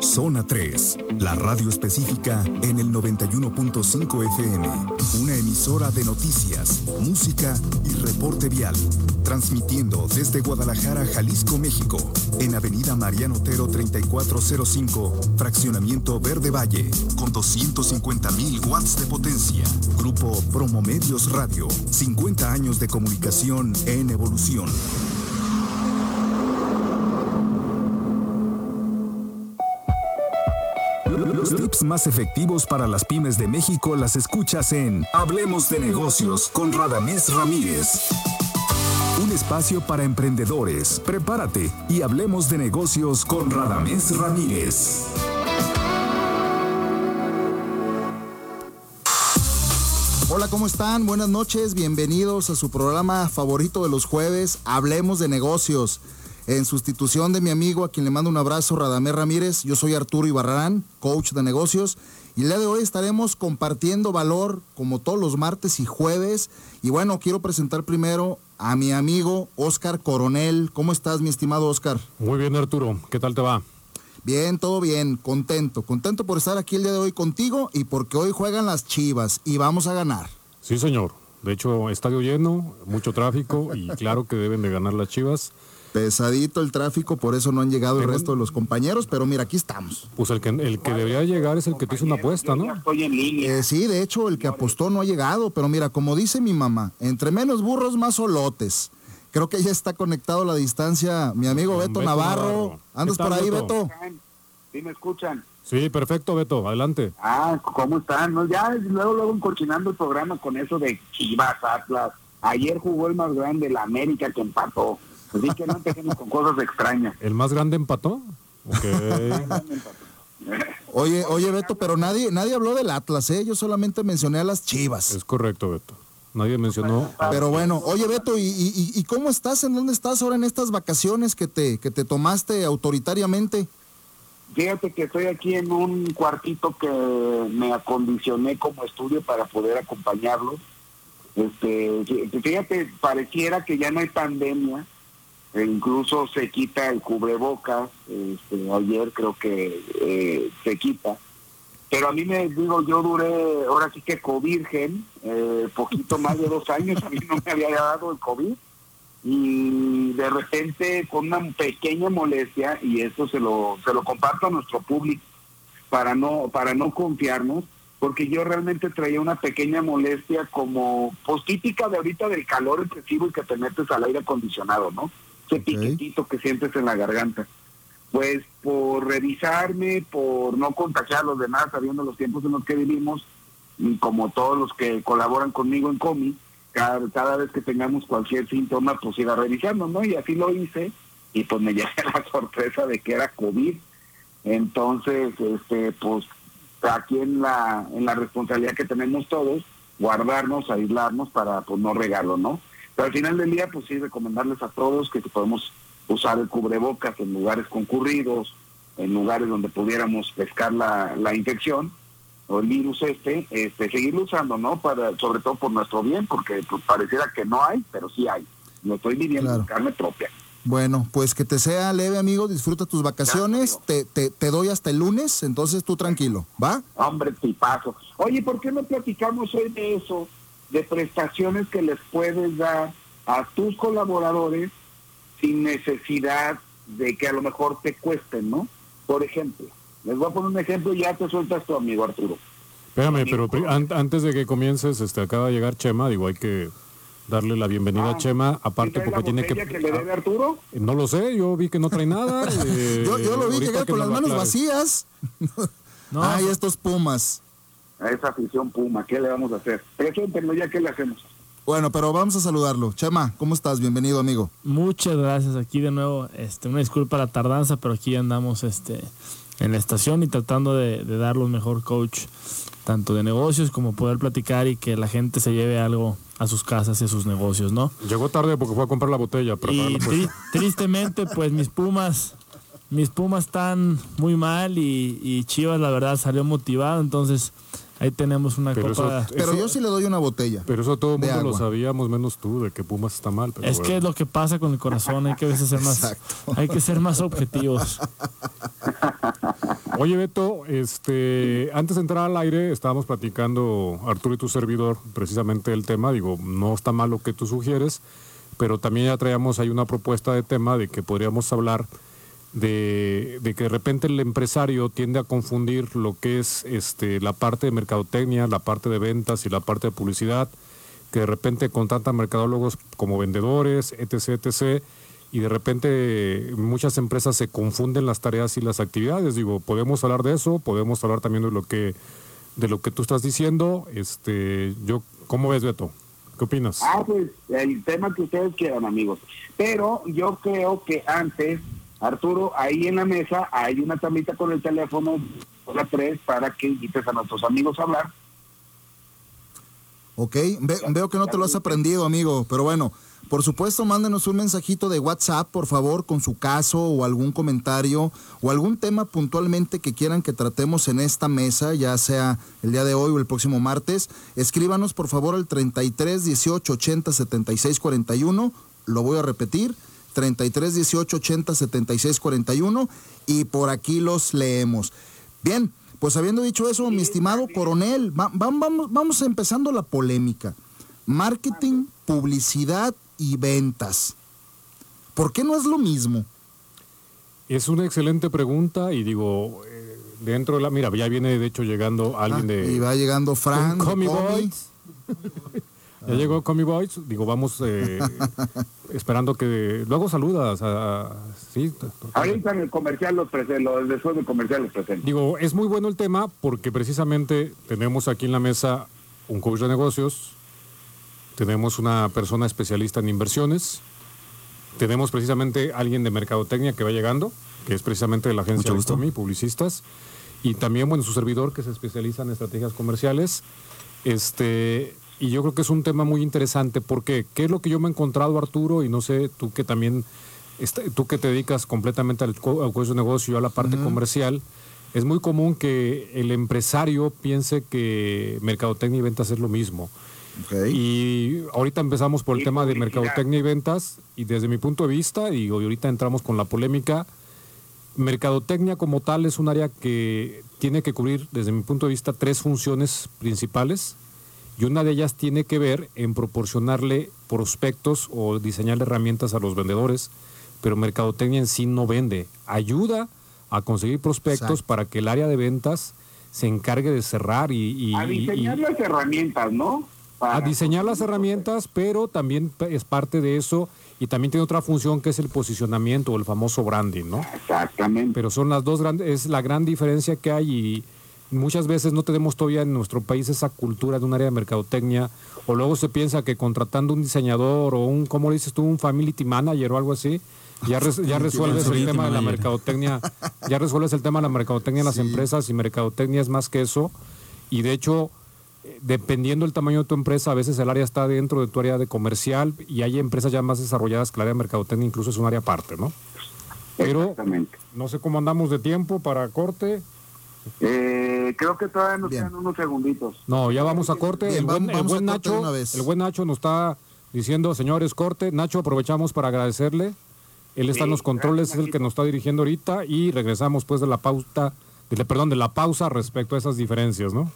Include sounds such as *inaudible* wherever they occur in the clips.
Zona 3, la radio específica en el 91.5 FM, una emisora de noticias, música y reporte vial, transmitiendo desde Guadalajara, Jalisco, México, en Avenida Mariano Otero 3405, Fraccionamiento Verde Valle, con 250 mil watts de potencia. Grupo Promomedios Radio, 50 años de comunicación en evolución. Los tips más efectivos para las pymes de México las escuchas en Hablemos de negocios con Radamés Ramírez. Un espacio para emprendedores. Prepárate y hablemos de negocios con Radamés Ramírez. Hola, ¿cómo están? Buenas noches, bienvenidos a su programa favorito de los jueves, Hablemos de negocios. En sustitución de mi amigo, a quien le mando un abrazo, Radamés Ramírez, yo soy Arturo Ibarrarán, coach de negocios, y el día de hoy estaremos compartiendo valor como todos los martes y jueves. Y bueno, quiero presentar primero a mi amigo Oscar Coronel. ¿Cómo estás, mi estimado Oscar? Muy bien, Arturo. ¿Qué tal te va? Bien, todo bien, contento, contento por estar aquí el día de hoy contigo y porque hoy juegan las Chivas y vamos a ganar. Sí, señor. De hecho, estadio lleno, mucho tráfico y claro que deben de ganar las Chivas. Pesadito el tráfico, por eso no han llegado el resto de los compañeros, pero mira, aquí estamos. Pues el que, el que debería llegar es el que te hizo una apuesta, ¿no? Eh, sí, de hecho, el que apostó no ha llegado, pero mira, como dice mi mamá, entre menos burros, más olotes. Creo que ya está conectado a la distancia mi amigo Beto, Beto Navarro. Navarro. ¿Andas ¿Qué por ahí, Beto? Beto? ¿Sí me escuchan? Sí, perfecto, Beto. Adelante. Ah, ¿cómo están? No, ya luego, luego encochinando el programa con eso de Chivas, Atlas. Ayer jugó el más grande, la América, que empató. Así que no empecemos con cosas extrañas. ¿El más grande empató? *laughs* Oye, oye, Beto, pero nadie, nadie habló del Atlas, ¿eh? Yo solamente mencioné a las Chivas. es correcto, Beto. Nadie mencionó. Pero bueno, oye Beto, ¿y, y- y- cómo estás? ¿En dónde estás ahora en estas vacaciones que te, que te tomaste autoritariamente? Fíjate que estoy aquí en un cuartito que me acondicioné como estudio para poder acompañarlos. Este, fí- fíjate, pareciera que ya no hay pandemia, e incluso se quita el cubrebocas, este, ayer creo que eh, se quita. Pero a mí me digo, yo duré, ahora sí que covirgen, eh, poquito más de dos años, a mí no me había dado el COVID y de repente con una pequeña molestia y eso se lo se lo comparto a nuestro público para no para no confiarnos porque yo realmente traía una pequeña molestia como pues típica de ahorita del calor excesivo y que te metes al aire acondicionado no ese piquetito que sientes en la garganta pues por revisarme por no contagiar a los demás sabiendo los tiempos en los que vivimos y como todos los que colaboran conmigo en Comi, cada, cada vez que tengamos cualquier síntoma, pues ir a revisarnos, ¿no? Y así lo hice, y pues me *laughs* llevé la sorpresa de que era COVID. Entonces, este, pues aquí en la, en la responsabilidad que tenemos todos, guardarnos, aislarnos para pues no regarlo, ¿no? Pero al final del día, pues sí, recomendarles a todos que si podemos usar el cubrebocas en lugares concurridos, en lugares donde pudiéramos pescar la, la infección, o el virus este, este, seguirlo usando, ¿no? Para, sobre todo por nuestro bien, porque pues, pareciera que no hay, pero sí hay. Lo estoy viviendo Claro. en carne propia. Bueno, pues que te sea leve, amigo, disfruta tus vacaciones, te, te, te doy hasta el lunes, entonces tú tranquilo, ¿va? Hombre, tipazo. Oye, ¿por qué no platicamos hoy de eso? De prestaciones que les puedes dar a tus colaboradores sin necesidad de que a lo mejor te cuesten, ¿no? Por ejemplo, les voy a poner un ejemplo y ya te sueltas tu amigo Arturo. Espérame, pero antes de que comiences, este, acaba de llegar Chema. Digo, hay que darle la bienvenida Ah, a Chema. Aparte, ¿Sí trae porque la tiene que. que le debe Arturo? Ah, No lo sé, yo vi que no trae nada. eh, *laughs* Yo, yo lo vi llegar que con las manos vacías. *laughs* Ay, estos pumas. A esa afición Puma, ¿qué le vamos a hacer? Preséntenlo ya, ¿qué le hacemos? Bueno, pero vamos a saludarlo. Chema, ¿cómo estás? Bienvenido, amigo. Muchas gracias. Aquí de nuevo, este, una disculpa la tardanza, pero aquí andamos este, en la estación y tratando de, de dar lo mejor coach, tanto de negocios como poder platicar y que la gente se lleve algo a sus casas y a sus negocios, ¿no? Llegó tarde porque fue a comprar la botella. Pero Y tri- tristemente, pues mis Pumas, mis Pumas están muy mal y, y Chivas, la verdad, salió motivado. Entonces, ahí tenemos una Pero copa. eso- Pero yo sí le doy una botella. Pero eso todo el mundo lo sabíamos, menos tú, de que Pumas está mal. Pero es que es lo que pasa con el corazón, hay que a veces ser más, Exacto. hay que ser más objetivos. Oye, Beto, este, antes de entrar al aire estábamos platicando, Arturo y tu servidor, precisamente el tema. Digo, no está mal lo que tú sugieres, pero también ya traíamos ahí una propuesta de tema de que podríamos hablar de, de que de repente el empresario tiende a confundir lo que es este, la parte de mercadotecnia, la parte de ventas y la parte de publicidad, que de repente contratan mercadólogos como vendedores, etc., etc., y de repente muchas empresas se confunden las tareas y las actividades. Digo, podemos hablar de eso, podemos hablar también de lo que de lo que tú estás diciendo. Este, yo, ¿cómo ves, Beto? ¿Qué opinas? Ah, pues el tema que ustedes quieran, amigos. Pero yo creo que antes, Arturo, ahí en la mesa hay una tablita con el teléfono, la tres, para que invites a nuestros amigos a hablar. Ok, Ve- veo que no te lo has aprendido, amigo, pero bueno, por supuesto, mándenos un mensajito de WhatsApp, por favor, con su caso o algún comentario o algún tema puntualmente que quieran que tratemos en esta mesa, ya sea el día de hoy o el próximo martes. Escríbanos, por favor, al 33 18 80 76 41. Lo voy a repetir. 33 18 80 76 41 y por aquí los leemos. Bien, pues habiendo dicho eso, mi estimado coronel, va- va- vamos, vamos empezando la polémica. Marketing, publicidad y ventas. ¿Por qué no es lo mismo? Es una excelente pregunta y digo, eh, dentro de la... Mira, ya viene de hecho llegando alguien Ah, de... y va llegando Fran, Comi Comi. Ya llegó Comi Boys. Digo, vamos eh, *laughs* esperando que... Luego saludas a... sí, Ahorita en el comercial los presento, después del comercial los presento. Digo, es muy bueno el tema porque precisamente tenemos aquí en la mesa un coach de negocios, tenemos una persona especialista en inversiones, tenemos precisamente alguien de mercadotecnia que va llegando, que es precisamente de la agencia gusto. Ecomi, publicistas, y también, bueno, su servidor que se especializa en estrategias comerciales. Este, y yo creo que es un tema muy interesante porque, ¿qué es lo que yo me he encontrado, Arturo? Y no sé, tú que también, está- tú que te dedicas completamente al, al de negocio, yo a la parte comercial, es muy común que el empresario piense que mercadotecnia y ventas es lo mismo. Y ahorita empezamos por el Y tema de mercadotecnia y ventas, y desde mi punto de vista, y ahorita entramos con la polémica, mercadotecnia como tal es un área que tiene que cubrir, desde mi punto de vista, tres funciones principales, y una de ellas tiene que ver en proporcionarle prospectos o diseñarle herramientas a los vendedores, pero mercadotecnia en sí no vende, ayuda a conseguir prospectos Exacto. para que el área de ventas se encargue de cerrar y... y- A diseñar y- las herramientas, ¿no? a diseñar las herramientas, pero también es parte de eso y también tiene otra función que es el posicionamiento o el famoso branding, ¿no? Exactamente. Pero son las dos grandes, es la gran diferencia que hay y muchas veces no tenemos todavía en nuestro país esa cultura de un área de mercadotecnia o luego se piensa que contratando un diseñador o un, ¿cómo dices tú? Un family manager o algo así, ya, *laughs* res- ya resuelves el tema de la mercadotecnia, ya *laughs* resuelves el tema de la mercadotecnia en las empresas y mercadotecnia es más que eso y de hecho dependiendo del tamaño de tu empresa, a veces el área está dentro de tu área de comercial y hay empresas ya más desarrolladas que el área de mercadotecnia incluso es un área aparte, ¿no? Pero no sé cómo andamos de tiempo para corte. Eh, creo que todavía nos Bien. quedan unos segunditos. No, ya vamos a corte. Bien, el buen, vamos- el vamos buen a corte de Nacho, una vez. el buen Nacho nos está diciendo, señores, corte. Nacho, aprovechamos para agradecerle. Él está en los controles, es el que nos está dirigiendo ahorita y regresamos pues de la pauta, de, perdón, de la pausa respecto a esas diferencias, ¿no?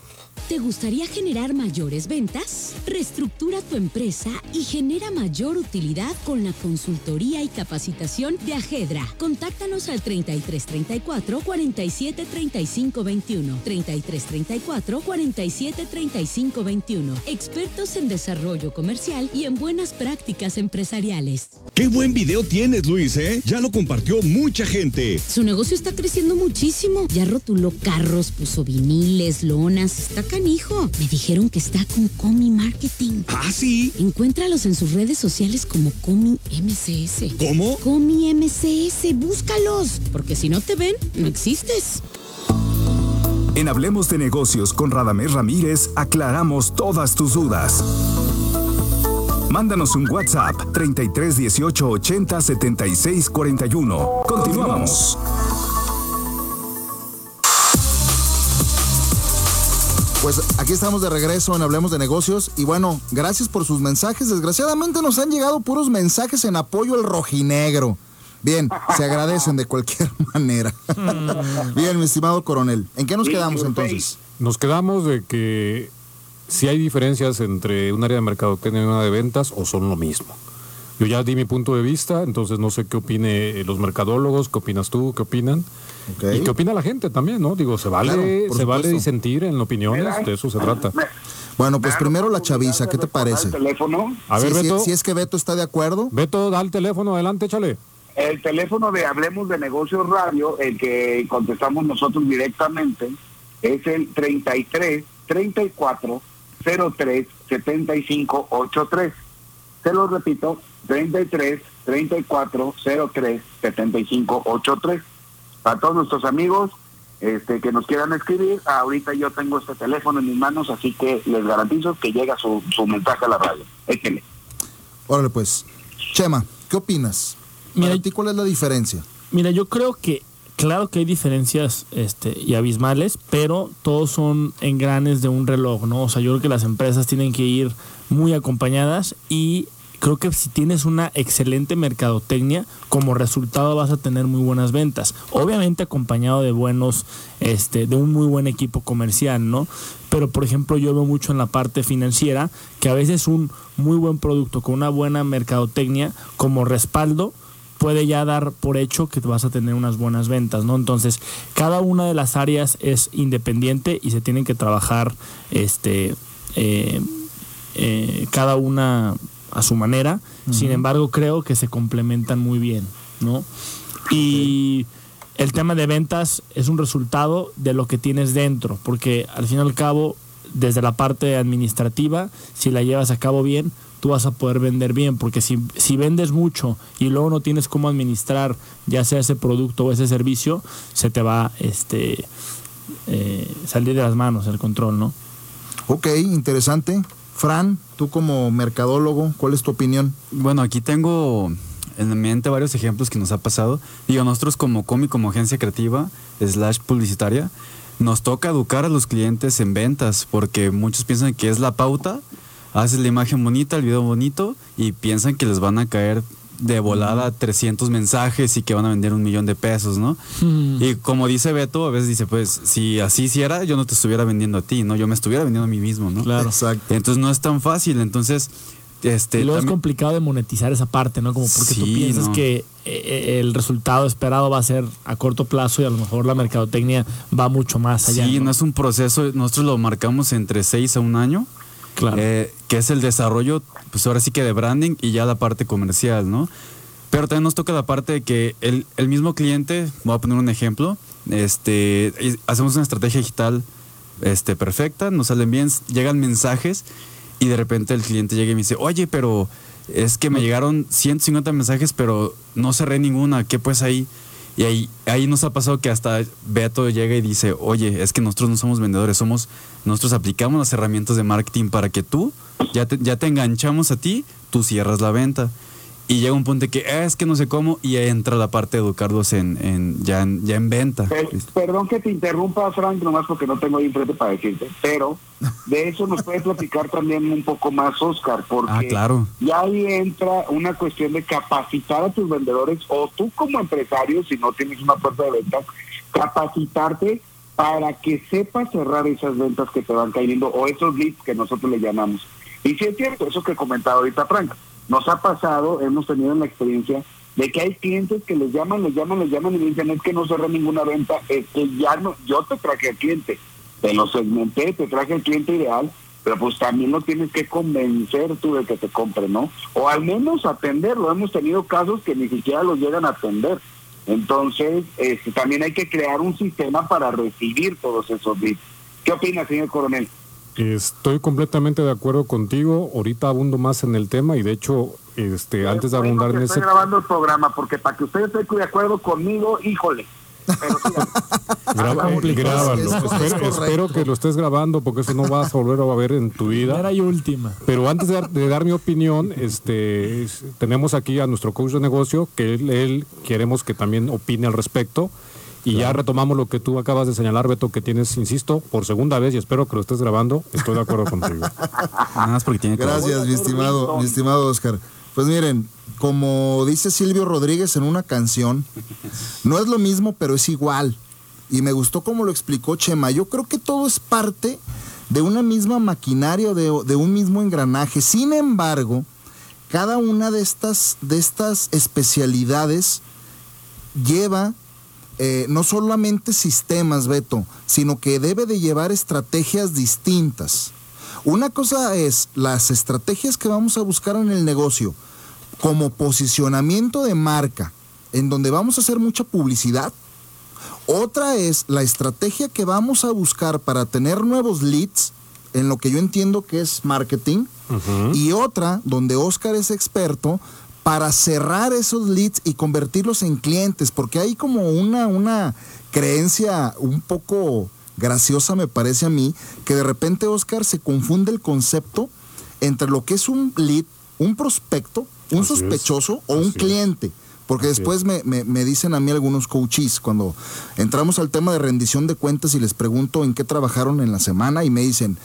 ¿Te gustaría generar mayores ventas? Reestructura tu empresa y genera mayor utilidad con la consultoría y capacitación de Ajedra. Contáctanos al 3334 47 35 21. 3334 47 35 21. Expertos en desarrollo comercial y en buenas prácticas empresariales. Qué buen video tienes, Luis, ¿eh? Ya lo compartió mucha gente. Su negocio está creciendo muchísimo. Ya rotuló carros, puso viniles, lonas. Está canijo. Me dijeron que está con Comi Marketing. Ah, sí. Encuéntralos en sus redes sociales como Comi MCS. ¿Cómo? Comi MCS, búscalos. Porque si no te ven, no existes. En Hablemos de Negocios con Radamés Ramírez aclaramos todas tus dudas. Mándanos un WhatsApp 33 18 80 76 41. Continuamos. Pues aquí estamos de regreso en Hablemos de Negocios y bueno, gracias por sus mensajes. Desgraciadamente nos han llegado puros mensajes en apoyo al rojinegro. Bien, se agradecen de cualquier *laughs* manera. Bien, mi estimado coronel, ¿en qué nos quedamos entonces? Nos quedamos de que si hay diferencias entre un área de mercadotecnia y una de ventas o son lo mismo. Yo ya di mi punto de vista, entonces no sé qué opine los mercadólogos, qué opinas tú, qué opinan. Y qué opina la gente también, ¿no? Digo, se vale, Claro, se vale disentir en opiniones, de eso se trata. Bueno, pues primero la chaviza, ¿qué te parece? El teléfono, A ver, si es que Beto está de acuerdo, Beto, da el teléfono, adelante, échale. el teléfono de Hablemos de Negocios Radio, el que contestamos nosotros directamente, es el 33 34 03 75 83. Se lo repito, 33 34 03 75 83. Para todos nuestros amigos este, que nos quieran escribir, ahorita yo tengo este teléfono en mis manos, así que les garantizo que llega su, su mensaje a la radio. Échenle. órale pues. Chema, ¿qué opinas? Mira, Para ti, ¿cuál es la diferencia? Mira, yo creo que, claro que hay diferencias este, y abismales, pero todos son engranes de un reloj, ¿no? O sea, yo creo que las empresas tienen que ir muy acompañadas y creo que si tienes una excelente mercadotecnia, como resultado vas a tener muy buenas ventas. Obviamente acompañado de buenos, este, de un muy buen equipo comercial, ¿no? Pero por ejemplo, yo veo mucho en la parte financiera que a veces un muy buen producto con una buena mercadotecnia como respaldo puede ya dar por hecho que vas a tener unas buenas ventas, ¿no? Entonces, cada una de las áreas es independiente y se tienen que trabajar, este, eh, eh, cada una a su manera. Sin embargo, creo que se complementan muy bien, ¿no? Y el tema de ventas es un resultado de lo que tienes dentro, porque al fin y al cabo, desde la parte administrativa, si la llevas a cabo bien, tú vas a poder vender bien, porque si, si vendes mucho y luego no tienes cómo administrar ya sea ese producto o ese servicio, se te va este eh, salir de las manos el control, ¿no? Ok, interesante. Fran, tú como mercadólogo, ¿cuál es tu opinión? Bueno, aquí tengo en mente varios ejemplos que nos ha pasado. Digo, nosotros como COMI, como agencia creativa, slash publicitaria, nos toca educar a los clientes en ventas, porque muchos piensan que es la pauta, haces la imagen bonita, el video bonito, y piensan que les van a caer de volada 300 mensajes y que van a vender un millón de pesos, ¿no? Y como dice Beto, a veces dice, pues, si así hiciera, yo no te estuviera vendiendo a ti, ¿no? Yo me estuviera vendiendo a mí mismo, ¿no? Claro. Exacto. Entonces no es tan fácil, entonces... Este, y luego es complicado de monetizar esa parte, ¿no? Como porque tú piensas no. que eh, el resultado esperado va a ser a corto plazo y a lo mejor la mercadotecnia va mucho más allá. Sí, ¿no? no es un proceso, nosotros lo marcamos entre 6 a un año, Claro. eh, que es el desarrollo, pues ahora sí que de branding y ya la parte comercial, ¿no? Pero también nos toca la parte de que el, el mismo cliente, voy a poner un ejemplo, este, hacemos una estrategia digital este, perfecta, nos salen bien, llegan mensajes y de repente el cliente llega y me dice, oye, pero es que me llegaron 150 mensajes, pero no cerré ninguna, ¿qué pues ahí? Y ahí, ahí nos ha pasado que hasta Beto llega y dice, oye, es que nosotros no somos vendedores, somos, nosotros aplicamos las herramientas de marketing para que tú, ya te, ya te enganchamos a ti, tú cierras la venta. Y llega un punto de que "Ah, es que no sé cómo, y ahí entra la parte de educarlos en, en, ya, en, ya en venta. Per- perdón que te interrumpa, Frank, nomás porque no tengo ahí enfrente para decirte, pero de eso nos puede platicar también un poco más, Oscar, porque Ah, claro. ya ahí entra una cuestión de capacitar a tus vendedores o tú como empresario, si no tienes una puerta de ventas, capacitarte para que sepas cerrar esas ventas que te van cayendo o esos leads que nosotros le llamamos. Y sí es cierto, eso que comentaba ahorita Frank, nos ha pasado, hemos tenido la experiencia de que hay clientes que les llaman, les llaman, les llaman y me dicen es que no cerré ninguna venta, es que ya no, yo te traje al cliente, te lo segmenté, te traje al cliente ideal, pero pues también lo tienes que convencer tú de que te compre, ¿no? O al menos atenderlo, hemos tenido casos que ni siquiera los llegan a atender. Entonces, este, también hay que crear un sistema para recibir todos esos leads. ¿Qué opina, señor coronel? Estoy completamente de acuerdo contigo. Ahorita abundo más en el tema y de hecho, este, antes de abundar en estoy ese grabando el programa, porque para que usted esté de acuerdo conmigo, híjole. Pero sí, Graba- complicado. grábalo. Es- es Espero, que lo estés grabando porque eso no vas a volver a ver en tu vida. Primera y última. Pero antes de dar, de dar mi opinión, este, es- tenemos aquí a nuestro coach de negocio que él, él queremos que también opine al respecto. Y ya retomamos lo que tú acabas de señalar, Beto, que tienes, insisto, por segunda vez y espero que lo estés grabando. Estoy de acuerdo contigo. *laughs* Nada más porque tiene que Gracias, mi estimado, mi estimado Oscar. Pues miren, como dice Silvio Rodríguez en una canción, no es lo mismo, pero es igual. Y me gustó cómo lo explicó Chema. Yo creo que todo es parte de una misma maquinaria, de, de un mismo engranaje. Sin embargo, cada una de estas, de estas especialidades lleva eh, no solamente sistemas, Beto, sino que debe de llevar estrategias distintas. Una cosa es las estrategias que vamos a buscar en el negocio como posicionamiento de marca, en donde vamos a hacer mucha publicidad. Otra es la estrategia que vamos a buscar para tener nuevos leads, en lo que yo entiendo que es marketing. Y otra, donde Oscar es experto, para cerrar esos leads y convertirlos en clientes, porque hay como una, una creencia un poco graciosa, me parece a mí, que de repente Oscar se confunde el concepto entre lo que es un lead, un prospecto, un Así es. sospechoso o un Así cliente. Porque Así después me, me- me dicen a mí algunos coaches, cuando entramos al tema de rendición de cuentas y les pregunto en qué trabajaron en la semana y me dicen,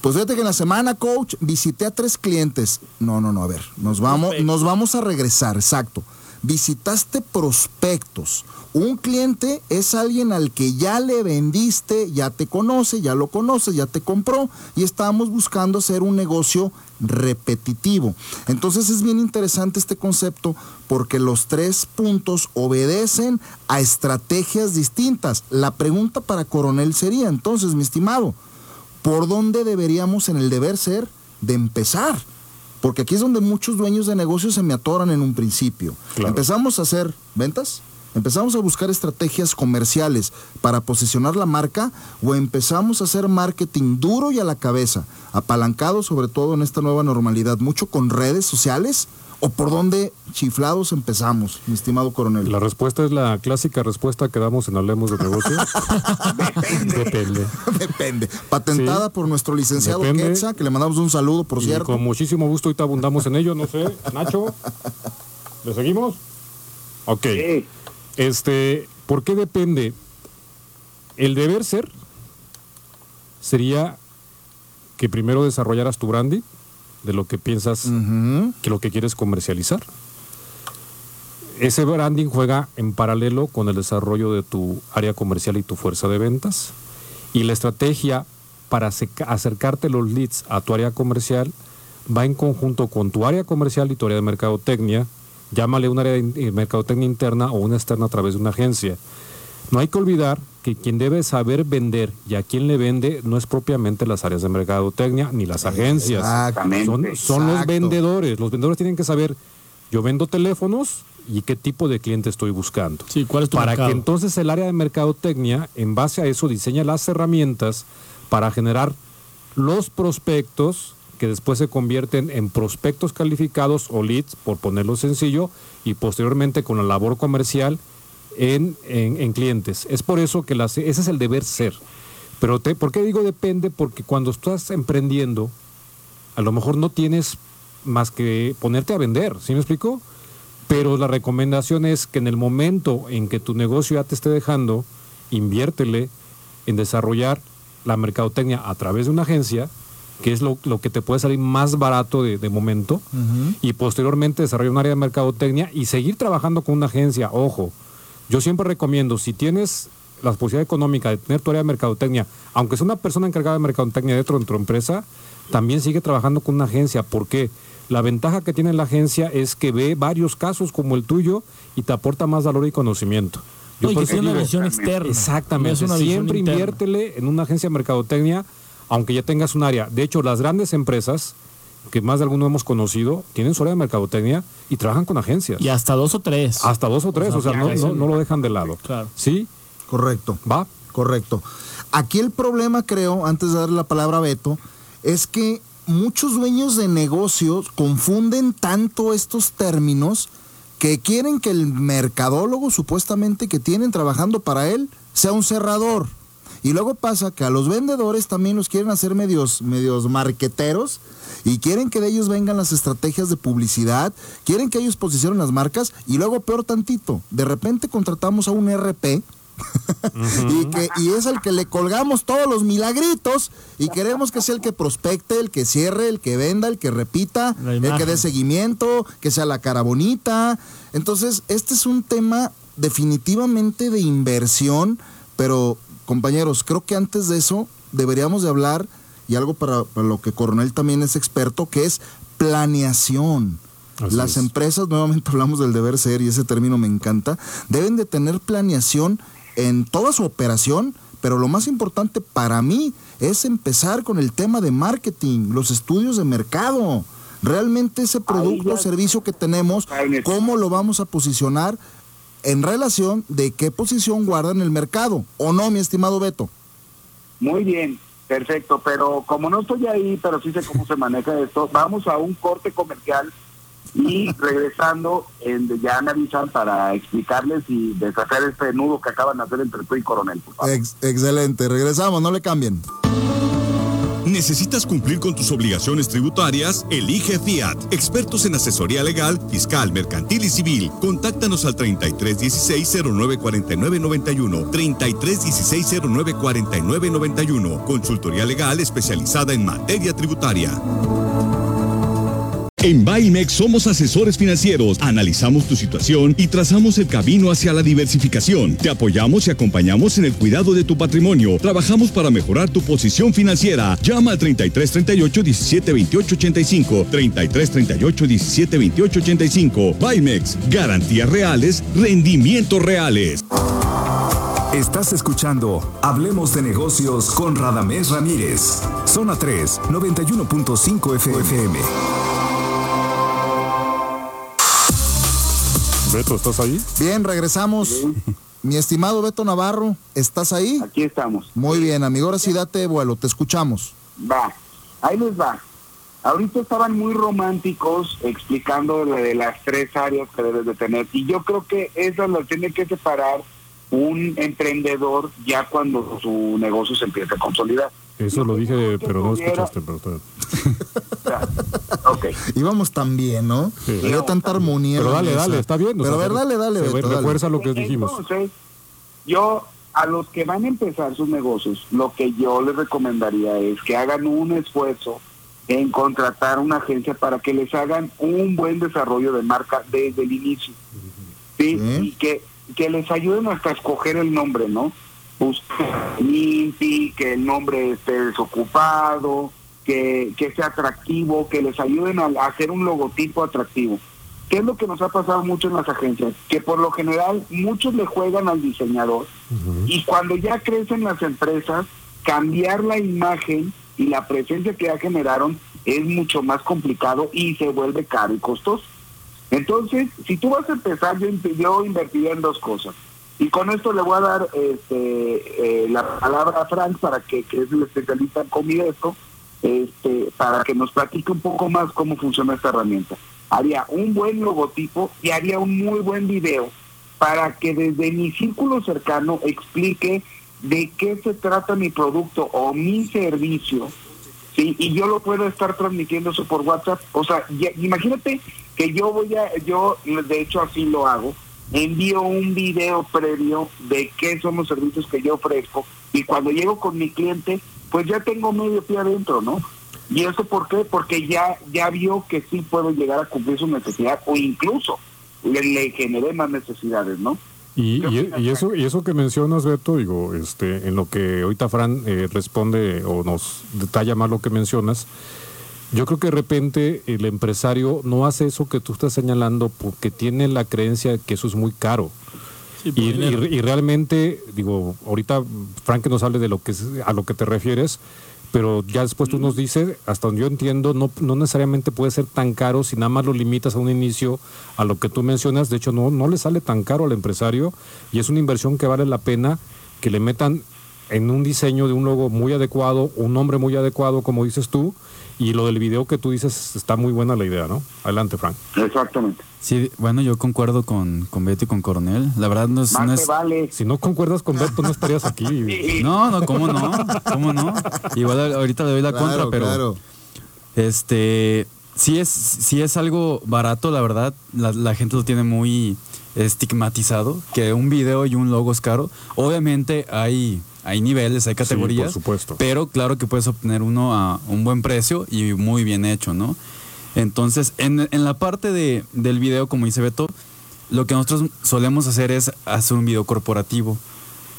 pues fíjate que en la semana, coach, visité a tres clientes. No, no, no, a ver, nos vamos, nos vamos a regresar, exacto. Visitaste prospectos. Un cliente es alguien al que ya le vendiste, ya te conoce, ya lo conoce, ya te compró y estábamos buscando hacer un negocio repetitivo. Entonces es bien interesante este concepto porque los tres puntos obedecen a estrategias distintas. La pregunta para Coronel sería entonces, mi estimado, ¿por dónde deberíamos en el deber ser de empezar? Porque aquí es donde muchos dueños de negocios se me atoran en un principio. Claro. Empezamos a hacer ventas, empezamos a buscar estrategias comerciales para posicionar la marca o empezamos a hacer marketing duro y a la cabeza, apalancado sobre todo en esta nueva normalidad, mucho con redes sociales o por dónde chiflados empezamos, mi estimado coronel. La respuesta es la clásica respuesta que damos en Hablemos de Negocio. *laughs* Depende. Depende. Patentada Sí. por nuestro licenciado Depende. Quetza, que le mandamos un saludo, por Y cierto. con muchísimo gusto ahorita abundamos en ello, no sé. Nacho, *laughs* ¿le seguimos? Ok. Sí. Este, ¿por qué depende? El deber ser sería que primero desarrollaras tu branding de lo que piensas que lo que quieres comercializar. Ese branding juega en paralelo con el desarrollo de tu área comercial y tu fuerza de ventas. Y la estrategia para acerca- acercarte los leads a tu área comercial va en conjunto con tu área comercial y tu área de mercadotecnia. Llámale un área de eh, mercadotecnia interna o una externa a través de una agencia. No hay que olvidar que quien debe saber vender y a quien le vende no es propiamente las áreas de mercadotecnia ni las agencias. Exactamente. Son, son los vendedores. Los vendedores tienen que saber, yo vendo teléfonos y qué tipo de cliente estoy buscando. Sí, ¿cuál es tu Para mercado? que entonces el área de mercadotecnia, en base a eso, diseña las herramientas para generar los prospectos que después se convierten en prospectos calificados o leads, por ponerlo sencillo, y posteriormente con la labor comercial en, en- en clientes. Es por eso que las, ese es el deber ser. Pero te, ¿por qué digo depende? Porque cuando estás emprendiendo, a lo mejor no tienes más que ponerte a vender, ¿sí me explico? Pero la recomendación es que en el momento en que tu negocio ya te esté dejando, inviértele en desarrollar la mercadotecnia a través de una agencia, que es lo, lo que te puede salir más barato de, de momento, y posteriormente desarrollar un área de mercadotecnia y seguir trabajando con una agencia. Ojo, yo siempre recomiendo, si tienes la posibilidad económica de tener tu área de mercadotecnia, aunque sea una persona encargada de mercadotecnia dentro de tu empresa, también sigue trabajando con una agencia. ¿Por qué? La ventaja que tiene la agencia es que ve varios casos como el tuyo y te aporta más valor y conocimiento. No, y por que tiene una digo, visión externa. No Exactamente. es Siempre inviértele en una agencia de mercadotecnia, aunque ya tengas un área. De hecho, las grandes empresas, que más de alguno hemos conocido, tienen su área de mercadotecnia y trabajan con agencias. Y hasta dos o tres. Hasta dos o tres, o sea, no, no lo dejan de lado. Claro. ¿Sí? Correcto. ¿Va? Correcto. Aquí el problema, creo, antes de darle la palabra a Beto, es que muchos dueños de negocios confunden tanto estos términos que quieren que el mercadólogo supuestamente que tienen trabajando para él sea un cerrador. Y luego pasa que a los vendedores también los quieren hacer medios, medios marqueteros y quieren que de ellos vengan las estrategias de publicidad, quieren que ellos posicionen las marcas y luego peor tantito, de repente contratamos a un RP *laughs* y, que, y es el que le colgamos todos los milagritos y queremos que sea el que prospecte, el que cierre, el que venda, el que repita, el que dé seguimiento, que sea la cara bonita. Entonces, este es un tema definitivamente de inversión, pero compañeros, creo que antes de eso deberíamos de hablar, y algo para, para lo que Coronel también es experto, que es planeación. Así Las es. empresas, nuevamente *laughs* hablamos del deber ser y ese término me encanta, deben de tener planeación en toda su operación, pero lo más importante para mí es empezar con el tema de marketing, los estudios de mercado. Realmente ese producto o servicio que tenemos. ¿cómo lo vamos a posicionar en relación de qué posición guarda en el mercado? ¿O no, mi estimado Beto? Muy bien, perfecto, pero como no estoy ahí, pero sí sé cómo se maneja esto, vamos a un corte comercial y regresando, en- ya me avisan para explicarles y deshacer este nudo que acaban de hacer entre tú y Coronel. por favor. Ex- excelente, regresamos, no le cambien. ¿Necesitas cumplir con tus obligaciones tributarias? Elige Fiat. Expertos en asesoría legal, fiscal, mercantil y civil. Contáctanos al 3316 094991. 3316 094991. Consultoría legal especializada en materia tributaria. En Baimex somos asesores financieros, analizamos tu situación y trazamos el camino hacia la diversificación. Te apoyamos y acompañamos en el cuidado de tu patrimonio. Trabajamos para mejorar tu posición financiera. Llama al 33 38 17 28 85. 33 38 17 28 85. Baimex, garantías reales, rendimientos reales. Estás escuchando Hablemos de negocios con Radamés Ramírez. Zona 3, 91.5 FM. Beto, ¿estás ahí? Bien, regresamos. Mi estimado Beto Navarro, ¿estás ahí? Aquí estamos. Muy bien, amigo, ahora sí date vuelo, te escuchamos. Va, ahí les va. Ahorita estaban muy románticos explicando lo de las tres áreas que debes de tener y yo creo que esas las tiene que separar un emprendedor ya cuando su negocio se empieza a consolidar. Eso lo dije, pero no escuchaste. Pero está bien. O sea, ok. *laughs* Íbamos tan bien, ¿no? Sí. Había tanta armonía. Pero dale, dale, está bien. o Pero a ver, dale, dale, se Beto, dale. refuerza lo que dijimos. Entonces, yo a los que van a empezar sus negocios, lo que yo les recomendaría es que hagan un esfuerzo en contratar una agencia para que les hagan un buen desarrollo de marca desde el inicio. ¿sí? Sí. Y que, que les ayuden hasta a escoger el nombre, ¿no? Limpi, que el nombre esté desocupado, que, que sea atractivo, que les ayuden a, a hacer un logotipo atractivo. ¿Qué es lo que nos ha pasado mucho en las agencias? Que por lo general muchos le juegan al diseñador y cuando ya crecen las empresas, cambiar la imagen y la presencia que ya generaron es mucho más complicado y se vuelve caro y costoso. Entonces, si tú vas a empezar, yo, yo invertiría en dos cosas. Y con esto le voy a dar este, eh, la palabra a Frank para que, que es el especialista en comida esto, este, para que nos platique un poco más cómo funciona esta herramienta. Haría un buen logotipo y haría un muy buen video para que desde mi círculo cercano explique de qué se trata mi producto o mi servicio Sí, y yo lo puedo estar transmitiendo eso por WhatsApp. O sea, ya- imagínate que yo voy a, yo de hecho así lo hago, envío un video previo de qué son los servicios que yo ofrezco y cuando llego con mi cliente, pues ya tengo medio pie adentro, ¿no? ¿Y eso por qué? Porque ya, ya vio que sí puedo llegar a cumplir su necesidad o incluso le, le generé más necesidades, ¿no? Y, y eso y eso que mencionas, Beto, digo, este, en lo que ahorita Fran eh, responde o nos detalla más lo que mencionas, yo creo que de repente el empresario no hace eso que tú estás señalando porque tiene la creencia que eso es muy caro. Sí, Y, dinero. y- y realmente, digo, ahorita Frank nos hable de lo que es- a lo que te refieres, pero ya después tú nos dices, hasta donde yo entiendo, no, no necesariamente puede ser tan caro si nada más lo limitas a un inicio a lo que tú mencionas. De hecho, no, no le sale tan caro al empresario y es una inversión que vale la pena que le metan en un diseño de un logo muy adecuado, un nombre muy adecuado, como dices tú, y lo del video que tú dices está muy buena la idea, ¿no? Adelante, Frank. Exactamente. Sí, bueno, yo concuerdo con, con Beto y con Coronel. La verdad no es... Más no te es- vale. Si no concuerdas con Beto, no estarías aquí. *laughs* Sí. No, no, ¿cómo no? ¿Cómo no? Igual ahorita le doy la Claro, contra, pero claro. este sí es, sí es algo barato, la verdad. La, la gente lo tiene muy estigmatizado, que un video y un logo es caro. Obviamente hay, hay niveles, hay categorías. por supuesto. Pero claro que puedes obtener uno a un buen precio y muy bien hecho, ¿no? Entonces, en, en la parte de, del video, como dice Beto, lo que nosotros solemos hacer es hacer un video corporativo.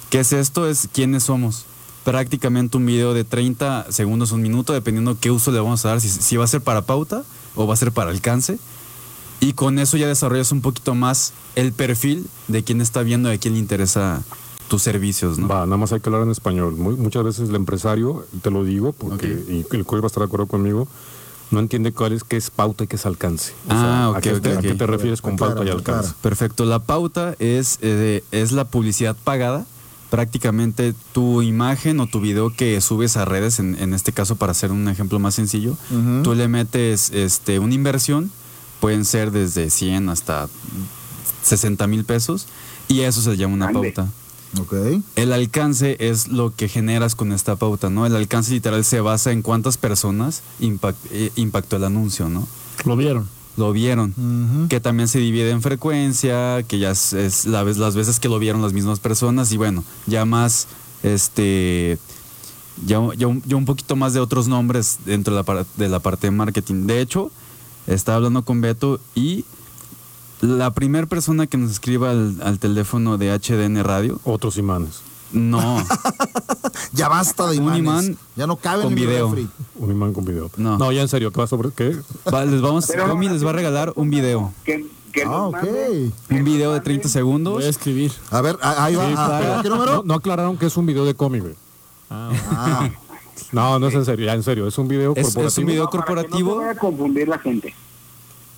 ¿Qué es esto? Es quiénes somos. Prácticamente un video de 30 segundos, un minuto, dependiendo qué uso le vamos a dar, si, si va a ser para pauta o va a ser para alcance. Y con eso ya desarrollas un poquito más el perfil de quién está viendo y a quién le interesa tus servicios, ¿no? Va, nada más hay que hablar en español. Muy- muchas veces el empresario, te lo digo, porque y el coach va a estar de acuerdo conmigo, no entiende cuál es, qué es pauta y qué es alcance. O Ah, ¿a ok, qué, te- ok, ¿A qué te refieres con pauta y alcance? Perfecto. La pauta es, eh, de- es la publicidad pagada. Prácticamente tu imagen o tu video que subes a redes, en, en este caso para hacer un ejemplo más sencillo, Ujú. tú le metes este, una inversión, pueden ser desde 100 hasta 60 mil pesos, y eso se llama una Ande. pauta. Ok. El alcance es lo que generas con esta pauta, ¿no? El alcance literal se basa en cuántas personas impact- eh, impactó el anuncio, ¿no? Lo vieron. Lo vieron que también se divide en frecuencia, que ya es, es la vez, las veces que lo vieron las mismas personas y bueno, ya más, este, ya, ya, un, ya un poquito más de otros nombres dentro de la, par- de la parte de marketing. De hecho, estaba hablando con Beto y la primera persona que nos escriba al, al teléfono de HDN Radio, Otros imanes. no, *laughs* Ya basta de Un imanes. imán ya no cabe con en video. refri. Un imán con video. No. ya en serio, ¿qué va sobre qué? va- les vamos, no, les va a regalar un video, que Ah, nos ok. mande- que un video de 30 mande- segundos. Voy a escribir. A ver, ahí va. Sí, Ah, claro. espera, ¿Qué número? No, no aclararon que es un video de cómic, güey. Ah, No, no es en serio, ya en serio, es un video Es- es un corporativo. video No, para que corporativo. No se vaya a confundir la gente.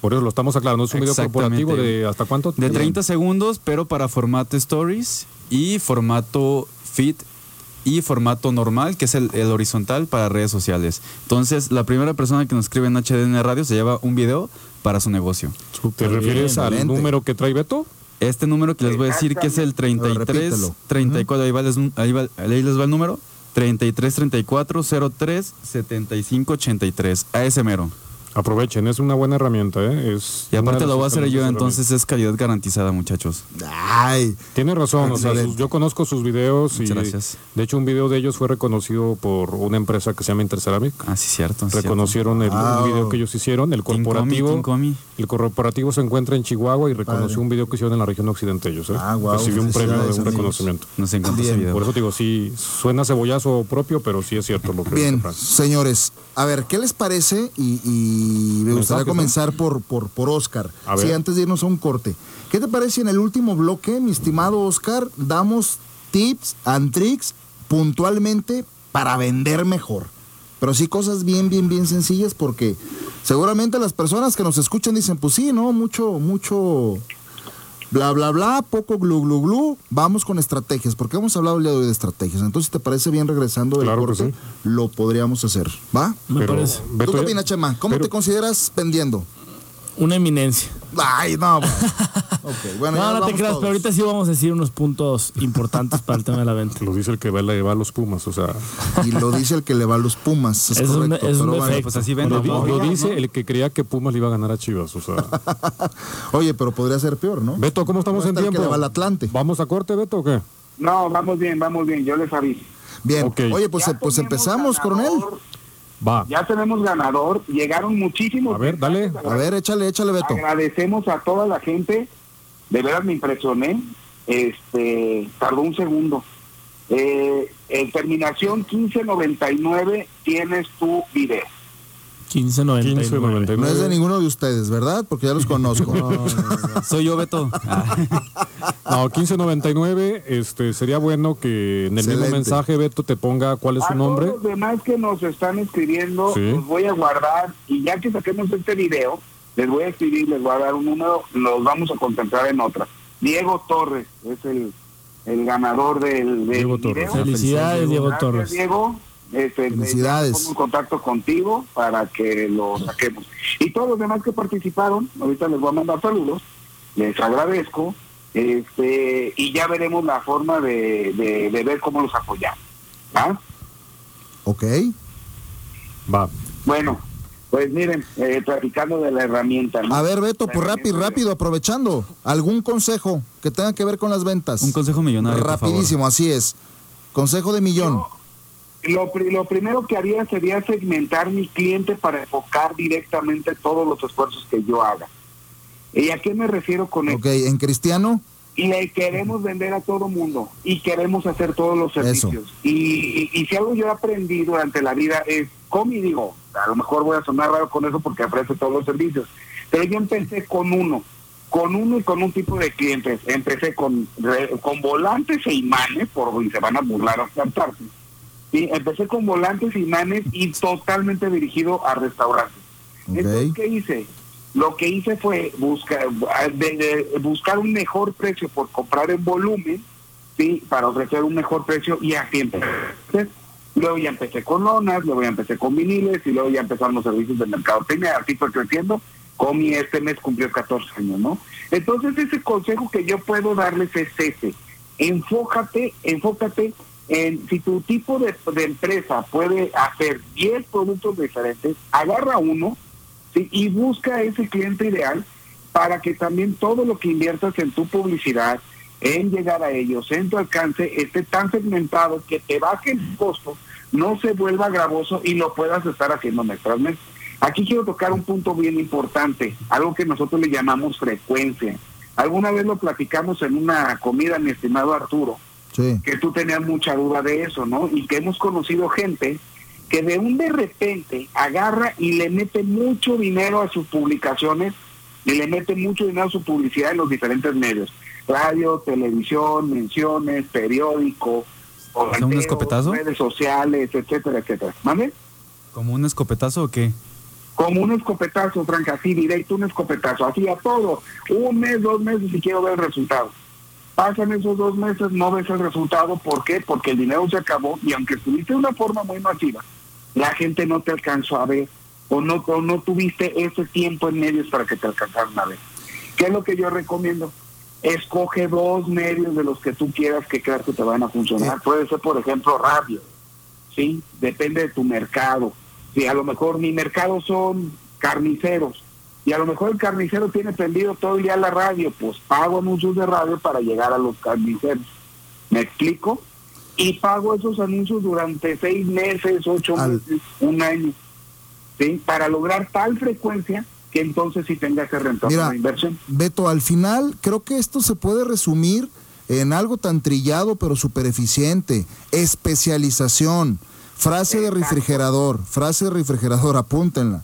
Por eso lo estamos aclarando, es un video corporativo de hasta cuánto? De 30 segundos, pero para formato stories y formato fit y formato normal, que es el, el horizontal para redes sociales. Entonces, la primera persona que nos escribe en HDN Radio se lleva un video para su negocio. ¿Te refieres al número que trae Beto? Este número que les voy a decir que es el 33 Repítelo. 34, ahí, va les, ahí, va- ahí les va el número. 33 34 03 75 83. A ese mero. Aprovechen, es una buena herramienta, ¿eh? Es Y aparte lo voy a hacer yo, entonces es calidad garantizada, muchachos. ay. Tiene razón, o sea, sus- yo conozco sus videos y Muchas gracias. de hecho un video de ellos fue reconocido por una empresa que se llama Interceramic. Ah, sí, cierto. Reconocieron el, Wow. un video que ellos hicieron, el King Comi, corporativo. King Comi. El corporativo se encuentra en Chihuahua y reconoció Padre. un video que hicieron en la región occidente ellos. ¿eh? Ah, Recibió un premio de un amigos. reconocimiento. Nos encanta ese video. Por eso digo, sí, suena cebollazo propio, pero sí es cierto lo que Bien, señores, a ver, ¿qué les parece? Y, y me gustaría comenzar por, por, por Oscar. A Sí, antes de irnos a un corte. ¿Qué te parece en el último bloque, mi estimado Oscar, damos tips and tricks puntualmente para vender mejor? Pero sí cosas bien, bien, bien sencillas porque seguramente las personas que nos escuchan dicen, pues sí, ¿no? Mucho, mucho bla, bla, bla, poco glu, glu, glu. Vamos con estrategias, porque hemos hablado el día de hoy de estrategias. Entonces, ¿te parece bien regresando del Claro que corte? sí. Lo podríamos hacer, ¿va? Me Pero, parece. ¿Tú qué opinas, Chema? ¿Cómo pero- te consideras vendiendo? Una eminencia. Ay, no. *laughs* bueno. bueno, no, no te creas, todos. pero ahorita sí vamos a decir unos puntos importantes para el tema de la venta. Lo dice el que va a los Pumas, o sea, Y lo dice el que le va a los Pumas. Es Es un- correcto. es un pero bueno. defecto. Pues así lo, vende. ¿no? lo dice el que creía que Pumas le iba a ganar a Chivas, o sea. *laughs* Oye, pero podría ser peor, ¿no? Beto, ¿cómo estamos en tiempo? que le va al Atlante. ¿Vamos a corte, Beto, o qué? No, vamos bien, vamos bien, yo les aviso. Bien. Ok. Oye, pues, Ya pues empezamos, ganador, coronel. Va. Ya tenemos ganador, llegaron muchísimos. A ver, dale. A ver, échale, échale, Beto. Agradecemos a toda la gente. De veras me impresioné. Este, tardó un segundo. Eh, en terminación 1599 tienes tu video. 15.99. 15.99. No es de ninguno de ustedes, ¿verdad? Porque ya los conozco. *laughs* Soy yo, Beto. Ah, *laughs* No, 15.99, este, sería bueno que en el mismo mensaje, Beto, te ponga cuál es a su nombre. todos los demás que nos están escribiendo, Sí. los voy a guardar y ya que saquemos este video, les voy a escribir, les voy a dar un número, los vamos a concentrar en otra. Diego Torres es el, el ganador del, del Diego video. Torres. Felicidades, Diego Gracias, Torres. Diego. Este, Felicidades. ya me pongo en contacto contigo para que lo saquemos. Y todos los demás que participaron, ahorita les voy a mandar saludos, les agradezco, este, y ya veremos la forma de, de, de ver cómo los apoyamos. ¿va? ok. Va. Bueno, Pues miren, eh, platicando de la herramienta. ¿no? A ver, Beto, pues rápido, rápido, aprovechando. ¿Algún consejo que tenga que ver con las ventas? Un consejo millonario, por favor. Rapidísimo, así es. Consejo de millón. Lo, lo primero que haría sería segmentar mi cliente para enfocar directamente todos los esfuerzos que yo haga. ¿Y a qué me refiero con esto? Ok, en cristiano, Le queremos vender a todo mundo y queremos hacer todos los Eso. servicios. Y, y- y si algo yo aprendí durante la vida es, como y digo, a lo mejor voy a sonar raro con eso porque ofrece todos los servicios, pero yo empecé con uno, con uno y con un tipo de clientes. Empecé con, con volantes e imanes, por y se van a burlar a cantarse. Sí, empecé con volantes, imanes y *laughs* totalmente dirigido a restaurantes. Ok. Entonces, ¿qué hice? Lo que hice fue buscar, de- buscar un mejor precio por comprar en volumen, sí, para ofrecer un mejor precio y así empecé. Luego ya empecé con lonas, luego ya empecé con viniles y luego ya empezaron los servicios de mercado. Así fue creciendo. Comi este mes cumplió 14 años, ¿no? Entonces ese consejo que yo puedo darles es ese. Enfócate, enfócate en si tu tipo de, de empresa puede hacer 10 productos diferentes, agarra uno ¿sí? y busca ese cliente ideal para que también todo lo que inviertas en tu publicidad, en llegar a ellos, en tu alcance, esté tan segmentado que te baje el costo, no se vuelva gravoso y lo puedas estar haciendo mes tras mes. Aquí quiero tocar un punto bien importante, algo que nosotros le llamamos frecuencia. Alguna vez lo platicamos en una comida, mi estimado Arturo, sí. que tú tenías mucha duda de eso, ¿no? Y que hemos conocido gente que de un de repente agarra y le mete mucho dinero a sus publicaciones y le mete mucho dinero a su publicidad en los diferentes medios. Radio, televisión, menciones, periódico, un escopetazo? redes sociales, etcétera, etcétera. ¿Mande? ¿Como un escopetazo o qué? Como un escopetazo, Franca, así directo, un escopetazo, así a todo. Un mes, dos meses y quiero ver el resultado. Pasan esos dos meses, no ves el resultado. ¿Por qué? Porque el dinero se acabó y aunque estuviste de una forma muy masiva, la gente no te alcanzó a ver o no, o no tuviste ese tiempo en medios para que te alcanzaran a ver. ¿Qué es lo que yo recomiendo? Escoge dos medios de los que tú quieras que creas que te van a funcionar. Puede ser, por ejemplo, radio. ¿sí? Depende de tu mercado. Si a lo mejor mi mercado son carniceros y a lo mejor el carnicero tiene prendido todo el día la radio, pues pago anuncios de radio para llegar a los carniceros. ¿Me explico? Y pago esos anuncios durante seis meses, ocho Al- meses, un año, ¿sí? Para lograr tal frecuencia que entonces sí tenga retorno Mira, de inversión. Beto, al final creo que esto se puede resumir en algo tan trillado pero súper eficiente. Especialización. Frase de refrigerador, frase de refrigerador, apúntenla.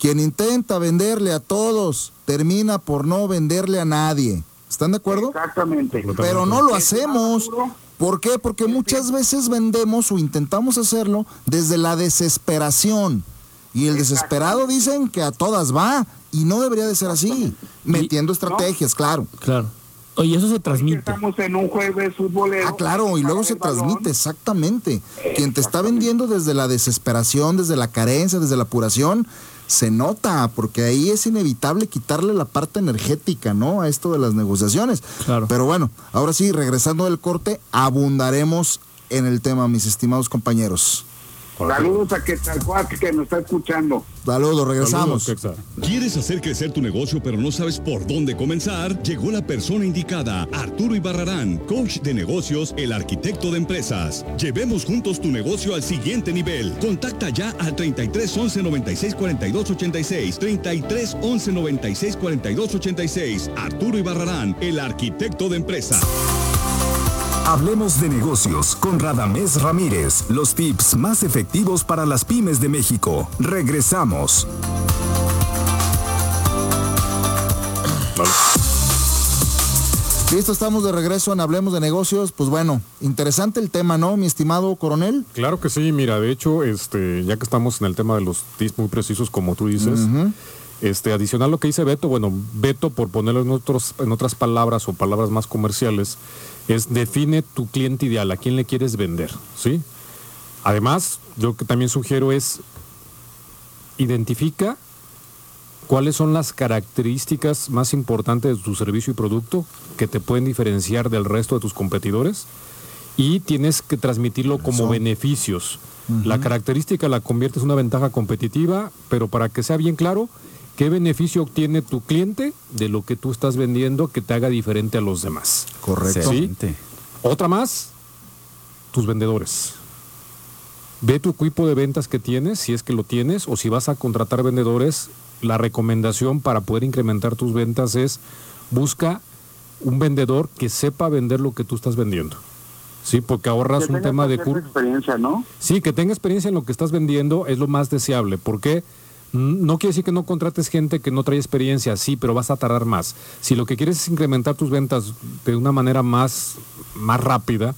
Quien intenta venderle a todos termina por no venderle a nadie. ¿Están de acuerdo? Exactamente. Pero no lo hacemos. ¿Por qué? Porque muchas veces vendemos o intentamos hacerlo desde la desesperación. Y el desesperado dicen que a todas va. Y no debería de ser así. Metiendo estrategias, claro. Claro. Oye, eso se transmite. Estamos en un jueves futbolero. Ah, claro, y luego se transmite, exactamente. Quien te está vendiendo desde la desesperación, desde la carencia, desde la apuración, se nota, porque ahí es inevitable quitarle la parte energética, ¿no? A esto de las negociaciones. Claro. Pero bueno, ahora sí, regresando del corte, abundaremos en el tema, mis estimados compañeros. Saludos a Quetzalcoatl que nos está escuchando. Saludos, regresamos. Saludos. ¿Quieres hacer crecer tu negocio pero no sabes por dónde comenzar? Llegó la persona indicada, Arturo Ibarrarán, coach de negocios, el arquitecto de empresas. Llevemos juntos tu negocio al siguiente nivel. Contacta ya al 33 11 96 42 86, 33 11 96 42 86. Arturo Ibarrarán, el arquitecto de empresas. Hablemos de negocios con Radamés Ramírez, los tips más efectivos para las pymes de México. Regresamos. Listo, estamos de regreso en Hablemos de Negocios. Pues bueno, interesante el tema, ¿no, mi estimado coronel? Claro que sí, mira, de hecho, este, ya que estamos en el tema de los tips muy precisos, como tú dices, este, adicional a lo que dice Beto, bueno, Beto, por ponerlo en, otros, en otras palabras o palabras más comerciales, es define tu cliente ideal, a quién le quieres vender, ¿sí? Además, yo que también sugiero es identifica cuáles son las características más importantes de tu servicio y producto que te pueden diferenciar del resto de tus competidores y tienes que transmitirlo como beneficios. La característica la conviertes en una ventaja competitiva, pero para que sea bien claro, ¿qué beneficio obtiene tu cliente de lo que tú estás vendiendo que te haga diferente a los demás? Correcto. ¿Sí? Otra más, tus vendedores. Ve tu equipo de ventas que tienes, si es que lo tienes, o si vas a contratar vendedores, la recomendación para poder incrementar tus ventas es busca un vendedor que sepa vender lo que tú estás vendiendo. Sí, porque ahorras Que un tema de experiencia, ¿no? Sí, que tenga experiencia en lo que estás vendiendo es lo más deseable. porque No quiere decir que no contrates gente que no trae experiencia, sí, pero vas a tardar más. Si lo que quieres es incrementar tus ventas de una manera más, más rápida,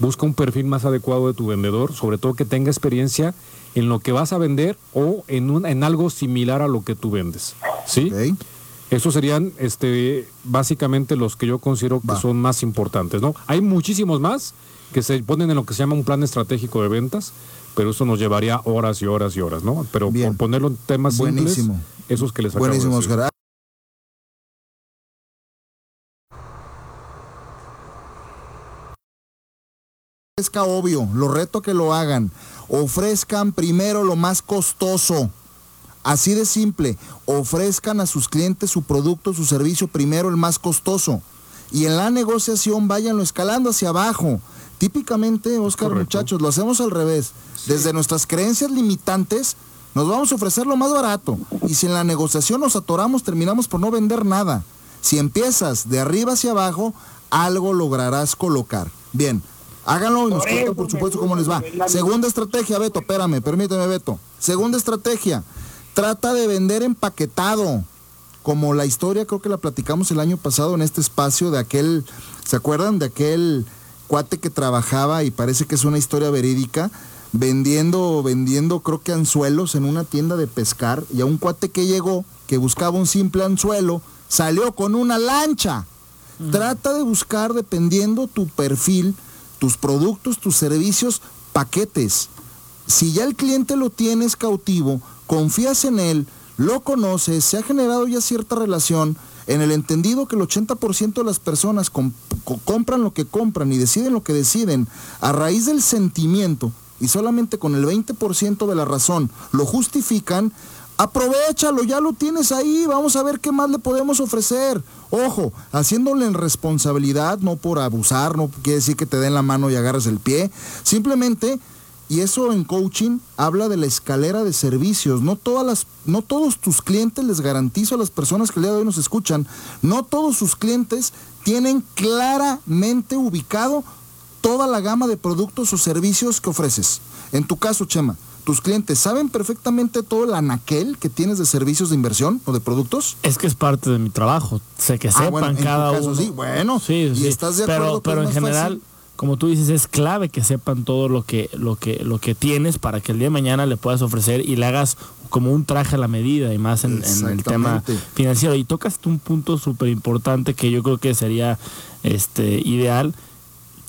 busca un perfil más adecuado de tu vendedor, sobre todo que tenga experiencia en lo que vas a vender o en, un, en algo similar a lo que tú vendes. ¿Sí? Ok. Esos serían este, básicamente los que yo considero que Va. son más importantes. ¿no? Hay muchísimos más que se ponen en lo que se llama un plan estratégico de ventas, pero eso nos llevaría horas y horas y horas, ¿no? Pero Bien. por ponerlo en temas Buenísimo. simples, esos que les acabo Buenísimo, de decir. Oscar. Ofrezca obvio, lo reto que lo hagan. Ofrezcan primero lo más costoso. Así de simple. Ofrezcan a sus clientes su producto, su servicio primero el más costoso. Y en la negociación váyanlo escalando hacia abajo. Típicamente, Oscar, Correcto. muchachos, lo hacemos al revés. Desde nuestras creencias limitantes, nos vamos a ofrecer lo más barato. Y si en la negociación nos atoramos, terminamos por no vender nada. Si empiezas de arriba hacia abajo, algo lograrás colocar. Bien, háganlo y nos cuentan, por supuesto, cómo les va. Segunda estrategia, Beto, espérame, permíteme, Beto. Segunda estrategia, trata de vender empaquetado. Como la historia, creo que la platicamos el año pasado en este espacio de aquel, ¿se acuerdan? De aquel cuate que trabajaba y parece que es una historia verídica, vendiendo, vendiendo creo que anzuelos en una tienda de pescar y a un cuate que llegó, que buscaba un simple anzuelo, salió con una lancha. Trata de buscar, dependiendo tu perfil, tus productos, tus servicios, paquetes. Si ya el cliente lo tienes cautivo, confías en él, lo conoces, se ha generado ya cierta relación, en el entendido que el 80% de las personas com- co- compran lo que compran y deciden lo que deciden a raíz del sentimiento y solamente con el 20% de la razón lo justifican, aprovechalo, ya lo tienes ahí, vamos a ver qué más le podemos ofrecer. Ojo, haciéndole en responsabilidad, no por abusar, no quiere decir que te den la mano y agarres el pie, simplemente y eso en coaching habla de la escalera de servicios. No todas las, no todos tus clientes, les garantizo a las personas que el día de hoy nos escuchan, no todos sus clientes tienen claramente ubicado toda la gama de productos o servicios que ofreces. En tu caso, Chema, tus clientes saben perfectamente todo el anaquel que tienes de servicios de inversión o de productos. Es que es parte de mi trabajo. Sé que Ah, sepan bueno, en tu cada caso uno. sí, bueno, sí, y sí. estás de pero, acuerdo pero es en general, fácil. Como tú dices, es clave que sepan todo lo que, lo que, lo que tienes para que el día de mañana le puedas ofrecer y le hagas como un traje a la medida y más en, en el tema financiero. Y tocas un punto súper importante que yo creo que sería este ideal.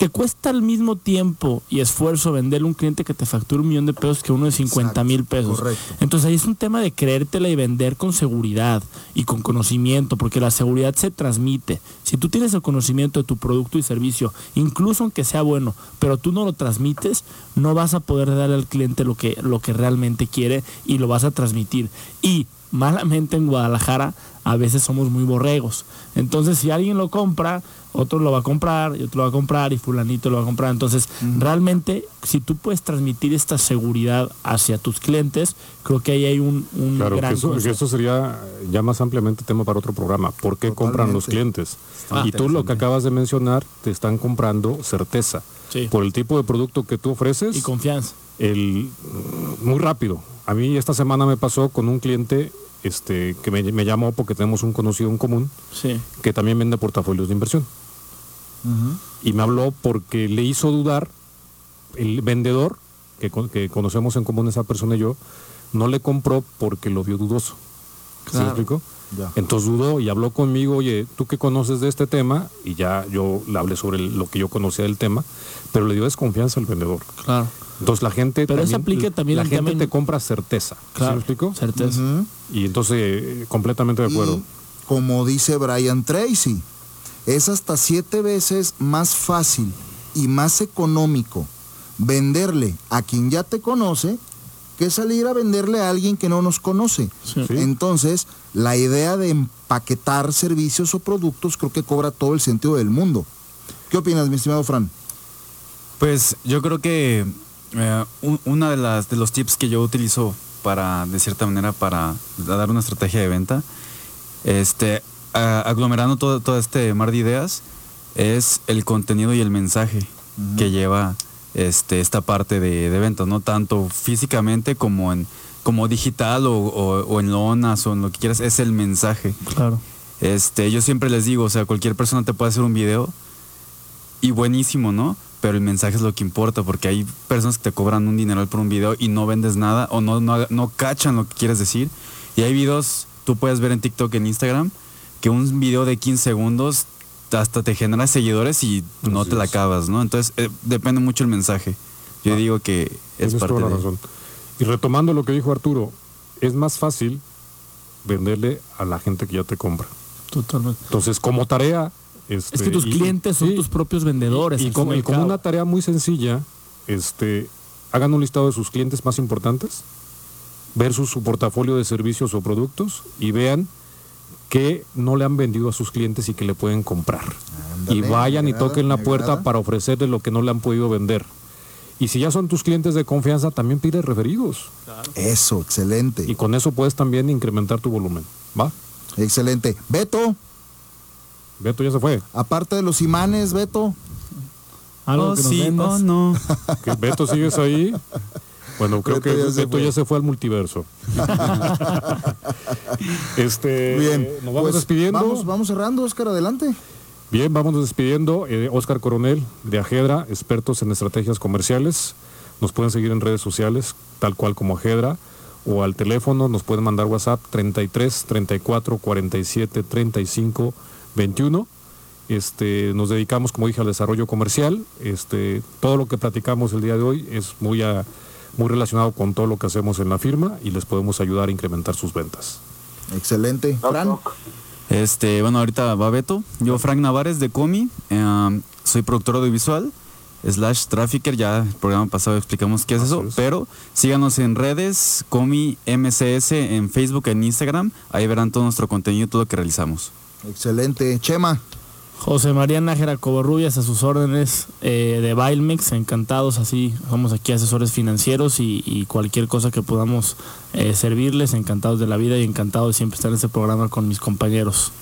Te cuesta al mismo tiempo y esfuerzo venderle a un cliente que te factura un millón de pesos que uno de 50 mil pesos. correcto. Entonces ahí es un tema de creértela y vender con seguridad y con conocimiento, porque la seguridad se transmite. Si tú tienes el conocimiento de tu producto y servicio, incluso aunque sea bueno, pero tú no lo transmites, no vas a poder darle al cliente lo que, lo que realmente quiere y lo vas a transmitir. Y malamente en Guadalajara a veces somos muy borregos. Entonces si alguien lo compra, otro lo va a comprar, y otro lo va a comprar, y fulanito lo va a comprar. Entonces, realmente, si tú puedes transmitir esta seguridad hacia tus clientes, creo que ahí hay un, un Claro, que gran eso, que concepto. eso sería ya más ampliamente tema para otro programa. ¿Por qué compran los clientes? Ah, y tú lo que acabas de mencionar, te están comprando certeza. Sí. Por el tipo de producto que tú ofreces, Y confianza. el, muy rápido. A mí esta semana me pasó con un cliente este, que me, me llamó porque tenemos un conocido en común Sí. que también vende portafolios de inversión. Y me habló porque le hizo dudar el vendedor, que, que conocemos en común esa persona y yo, no le compró porque lo vio dudoso. ¿Sí me Claro. explico? Ya. Entonces dudó y habló conmigo, oye, ¿tú qué conoces de este tema? Y ya yo le hablé sobre el- lo que yo conocía del tema, pero le dio desconfianza al vendedor. Claro. Entonces la gente Pero eso aplica también la gente te compra certeza. ¿Sí Claro. me explico? Certeza. Y entonces eh, completamente de acuerdo. Y, como dice Brian Tracy, es hasta siete veces más fácil y más económico venderle a quien ya te conoce que salir a venderle a alguien que no nos conoce. Sí. Entonces, la idea de empaquetar servicios o productos creo que cobra todo el sentido del mundo. ¿Qué opinas, mi estimado Fran? Pues yo creo que eh, un- una de las de los tips que yo utilizo para, de cierta manera, para dar una estrategia de venta, este, a- aglomerando todo, todo este mar de ideas, es el contenido y el mensaje que lleva este, esta parte de, de ventas, ¿no? Tanto físicamente como en como digital o, o- o en lonas o en lo que quieras, es el mensaje. Claro. Este, yo siempre les digo, o sea, cualquier persona te puede hacer un video y buenísimo, ¿no? Pero el mensaje es lo que importa, porque hay personas que te cobran un dineral por un video y no vendes nada o no, no, no cachan lo que quieres decir. Y hay videos, tú puedes ver en TikTok, en Instagram, que un video de 15 segundos hasta te genera seguidores y no Así te la es. acabas, ¿no? Entonces, eh, depende mucho el mensaje. Yo Ah, digo que es Tienes parte toda la de... razón. Y retomando lo que dijo Arturo, es más fácil venderle a la gente que ya te compra. Totalmente. Entonces, como tarea... este, Es que tus y- clientes son sí, tus propios vendedores. Y, como, y una tarea muy sencilla, este, hagan un listado de sus clientes más importantes versus su portafolio de servicios o productos y vean que no le han vendido a sus clientes y que le pueden comprar. Y vayan y toquen la puerta para ofrecerle lo que no le han podido vender. Y si ya son tus clientes de confianza, también pide referidos. Eso, excelente. Y con eso puedes también incrementar tu volumen. ¿Va? Excelente. Beto, Beto ya se fue. aparte de los imanes, Beto, Algo Oh, que nos sí, vendas. oh, no. *laughs* ¿Que Beto sigues ahí. Bueno, creo Beto que ya se Beto ya se fue al multiverso. *laughs* este, bien. nos vamos pues, despidiendo. Vamos, vamos cerrando, Oscar, adelante. Bien, vamos despidiendo. Eh, Oscar Coronel de Ajedra, expertos en estrategias comerciales. Nos pueden seguir en redes sociales, tal cual como Ajedra, o al teléfono, nos pueden mandar WhatsApp 33 34 47 35 21. Este, nos dedicamos, como dije, al desarrollo comercial. Este, todo lo que platicamos el día de hoy es muy, a- muy relacionado con todo lo que hacemos en la firma y les podemos ayudar a incrementar sus ventas. Excelente. Fran, Este, bueno, ahorita va Beto. Yo, Frank Navares de Comi. eh, soy productor audiovisual, slash trafficker. Ya el programa pasado explicamos qué es eso. es. Pero síganos en redes, Comi MCS, en Facebook, en Instagram. Ahí verán todo nuestro contenido, todo lo que realizamos. excelente. Chema, José María Nájera Covarrubias a sus órdenes eh, de Bailmex, encantados así, somos aquí asesores financieros y, cualquier cosa que podamos eh, servirles, encantados de la vida y encantados de siempre estar en este programa con mis compañeros.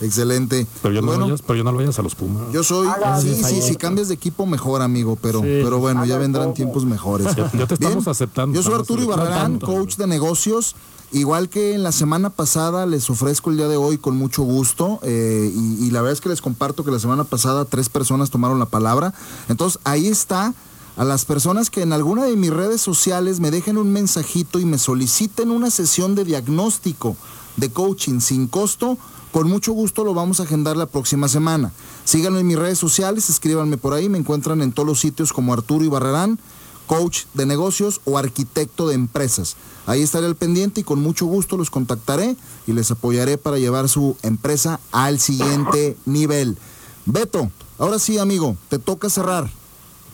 Excelente. Pero ya, no, bueno, vayas, pero ya no vayas a los Pumas. yo soy. Sí, sí, si cambias de equipo, mejor, amigo. Pero, Sí. pero bueno, ya vendrán tiempos mejores. Ya- ya te estamos aceptando, Yo soy Arturo. Ibarrarán, coach de negocios. Igual que en la semana pasada, les ofrezco el día de hoy con mucho gusto. eh, y, y la verdad es que les comparto que la semana pasada tres personas tomaron la palabra. Entonces, ahí está. A las personas que en alguna de mis redes sociales me dejen un mensajito y me soliciten una sesión de diagnóstico de coaching sin costo, con mucho gusto lo vamos a agendar la próxima semana. Síganme en mis redes sociales, escríbanme por ahí, me encuentran en todos los sitios como Arturo Ibarrarán, coach de negocios o arquitecto de empresas. Ahí estaré al pendiente y con mucho gusto los contactaré y les apoyaré para llevar su empresa al siguiente nivel. Beto, ahora sí, amigo, te toca cerrar.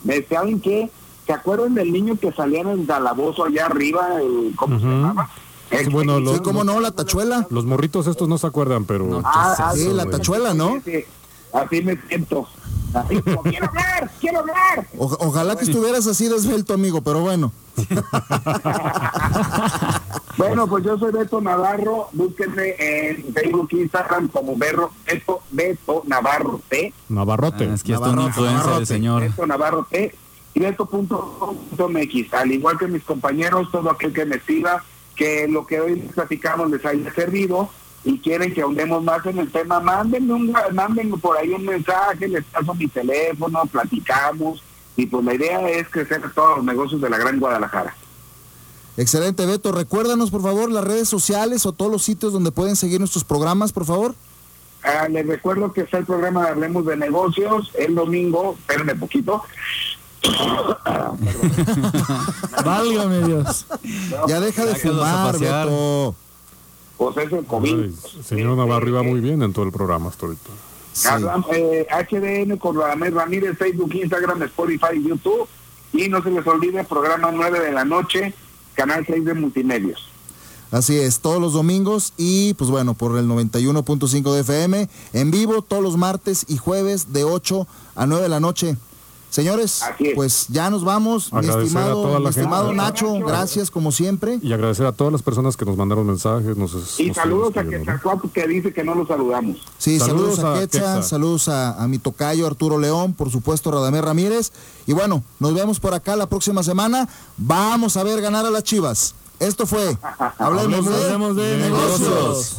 ¿Me saben qué? ¿Se acuerdan del niño que salía en el calabozo allá arriba? ¿Cómo se llamaba? Sí, bueno, hizo- lo- Sí, cómo no, la tachuela. Los morritos estos no se acuerdan, pero... Ah, ah, Sí, la tachuela, ¿no? sí, Así me siento. Así como, quiero hablar, quiero hablar. O- ojalá que estuvieras así de esbelto, amigo, pero bueno. *laughs* Bueno, pues yo soy Beto Navarro. Búsquenme en Facebook, Instagram como Berro, Beto, Beto Navarro T. Navarrote. Ah, es que influencia Navarrote. del señor. Beto Navarro T. Y Beto.mx. Al igual que mis compañeros, todo aquel que me siga, que lo que hoy les platicamos les haya servido y quieren que ahondemos más en el tema, mándenme, un, mándenme por ahí un mensaje, les paso mi teléfono, platicamos. Y pues la idea es crecer todos los negocios de la Gran Guadalajara. Excelente, Beto. Recuérdanos, por favor, las redes sociales o todos los sitios donde pueden seguir nuestros programas, por favor. Ah, les recuerdo que está el programa de Hablemos de Negocios el domingo, espérenme poquito. *laughs* Válgame Dios. Ya deja de fumar. Beto. Pues es el COVID. Ay, señor Navarro iba muy bien en todo el programa hasta ahorita. Eh, HDN con Radamés Ramírez, Facebook, Instagram, Spotify, YouTube. Y no se les olvide, programa 9 de la noche, canal 6 de Multimedios. Así es, todos los domingos y pues bueno, por el 91.5 de FM, en vivo todos los martes y jueves de 8 a 9 de la noche. Señores, pues ya nos vamos. Mi Agradecer estimado, toda la mi estimado gente. Nacho, gracias como siempre. Y agradecer a todas las personas que nos mandaron mensajes. Nos, Y nos saludos a. Quetzalcoatl que dice que no lo saludamos. Sí, saludos, Saludos a a Quetzal, Quetzal. saludos a, a mi tocayo Arturo León, por supuesto Radamés Ramírez. Y bueno, nos vemos por acá la próxima semana. Vamos a ver ganar a las Chivas. Esto fue *laughs* Hablemos, de, Hablemos de negocios.